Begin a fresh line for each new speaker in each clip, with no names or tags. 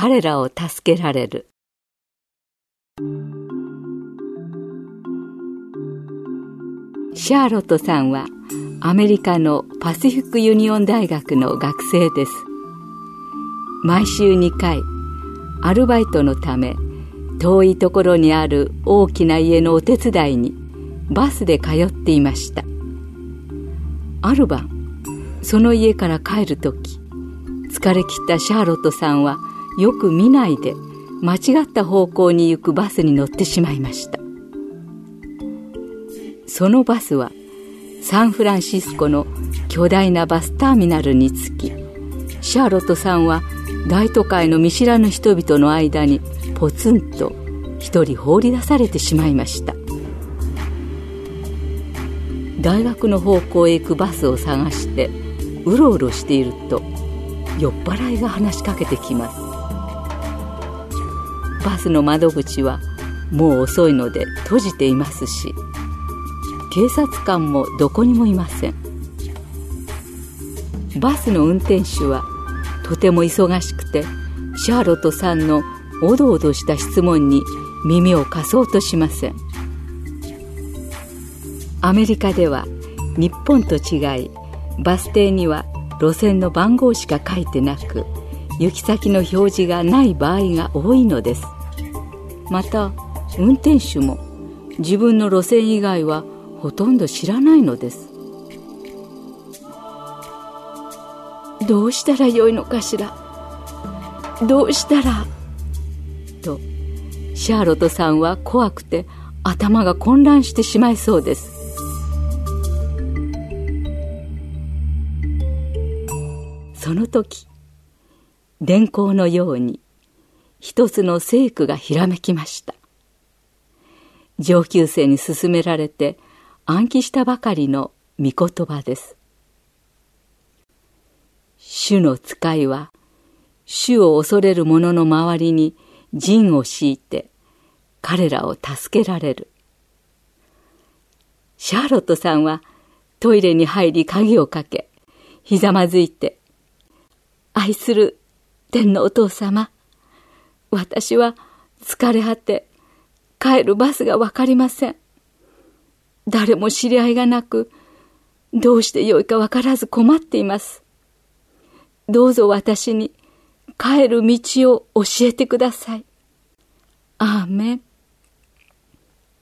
彼らを助けられる。シャーロットさんはアメリカのパシフィックユニオン大学の学生です。毎週2回アルバイトのため遠いところにある大きな家のお手伝いにバスで通っていました。ある晩その家から帰る時疲れ切ったシャーロットさんはよく見ないで間違った方向に行くバスに乗ってしまいました。そのバスはサンフランシスコの巨大なバスターミナルに着きシャーロットさんは大都会の見知らぬ人々の間にポツンと一人放り出されてしまいました。大学の方向へ行くバスを探してうろうろしていると酔っ払いが話しかけてきます。バスの窓口はもう遅いので閉じていますし警察官もどこにもいません。バスの運転手はとても忙しくてシャーロットさんのおどおどした質問に耳を貸そうとしません。アメリカでは日本と違いバス停には路線の番号しか書いてなく行き先の表示がない場合が多いのです。また運転手も自分の路線以外はほとんど知らないのです。どうしたらよいのかしら？どうしたら？とシャーロットさんは怖くて頭が混乱してしまいそうです。その時電光のように一つの聖句がひらめきました。上級生に勧められて暗記したばかりの御言葉です。主の使いは主を恐れる者の周りに陣を敷いて彼らを助けられる。シャーロットさんはトイレに入り鍵をかけひざまずいて「愛する天のお父様私は疲れ果て帰るバスがわかりません誰も知り合いがなくどうしてよいかわからず困っていますどうぞ私に帰る道を教えてください。アーメン。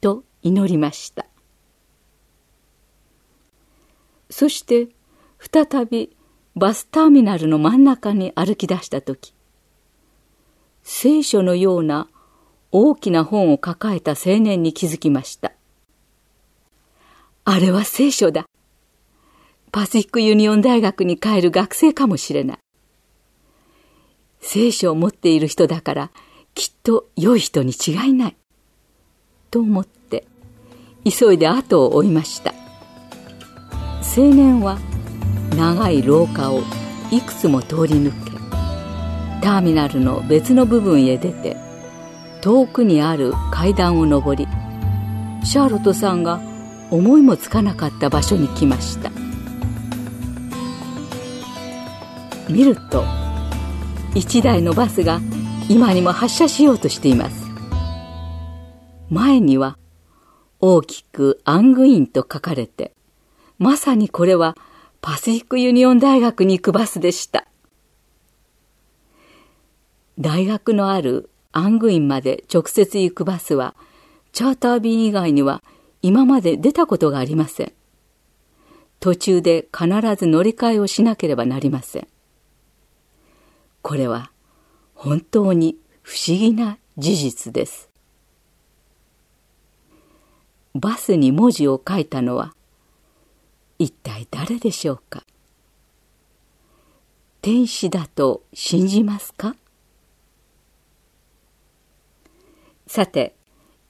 と祈りました。そして再びバスターミナルの真ん中に歩き出した時聖書のような大きな本を抱えた青年に気づきましたあれは聖書だパシフィックユニオン大学に帰る学生かもしれない。聖書を持っている人だからきっと良い人に違いない。と思って急いで後を追いました。青年は長い廊下をいくつも通り抜けターミナルの別の部分へ出て遠くにある階段を上りシャーロットさんが思いもつかなかった場所に来ました。見ると一台のバスが今にも発車しようとしています。前には大きくアングインと書かれてまさにこれはパシフィックユニオン大学に行くバスでした。大学のあるアングインまで直接行くバスはチャーター便以外には今まで出たことがありません。途中で必ず乗り換えをしなければなりません。これは本当に不思議な事実です。バスに文字を書いたのは一体誰でしょうか？天使だと信じますか？さて、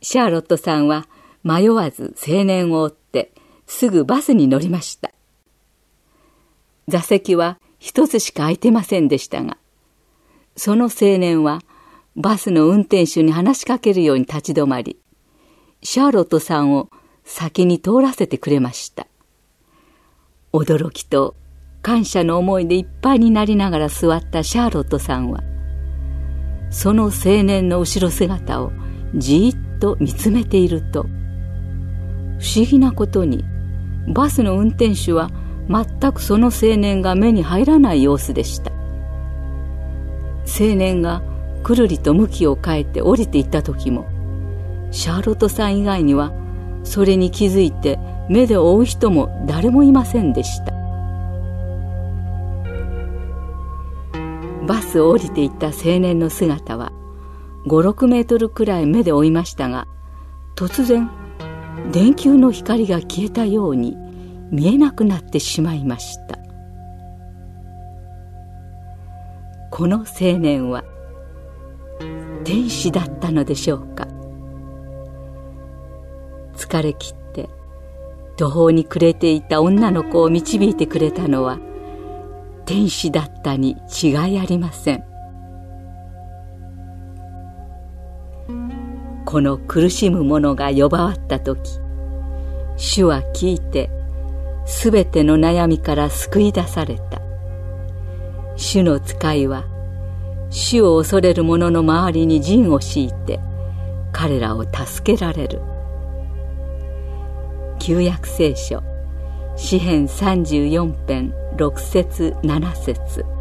シャーロットさんは迷わず青年を追ってすぐバスに乗りました。座席は一つしか空いてませんでしたが、その青年はバスの運転手に話しかけるように立ち止まり、シャーロットさんを先に通らせてくれました。驚きと感謝の思いでいっぱいになりながら座ったシャーロットさんは、その青年の後ろ姿をじっと見つめていると、不思議なことに、バスの運転手は全くその青年が目に入らない様子でした。青年がくるりと向きを変えて降りていった時も、シャーロットさん以外には、それに気づいて目で追う人も誰もいませんでした。バスを降りていった青年の姿は、5、6メートルくらい目で追いましたが、突然、電球の光が消えたように見えなくなってしまいました。この青年は天使だったのでしょうか疲れ切って途方に暮れていた女の子を導いてくれたのは天使だったに違いありません。この苦しむ者が呼ばわった時主は聞いてすべての悩みから救い出された。主の使いは主を恐れる者の周りに陣を敷いて彼らを助けられる。旧約聖書。詩編34編6節7節。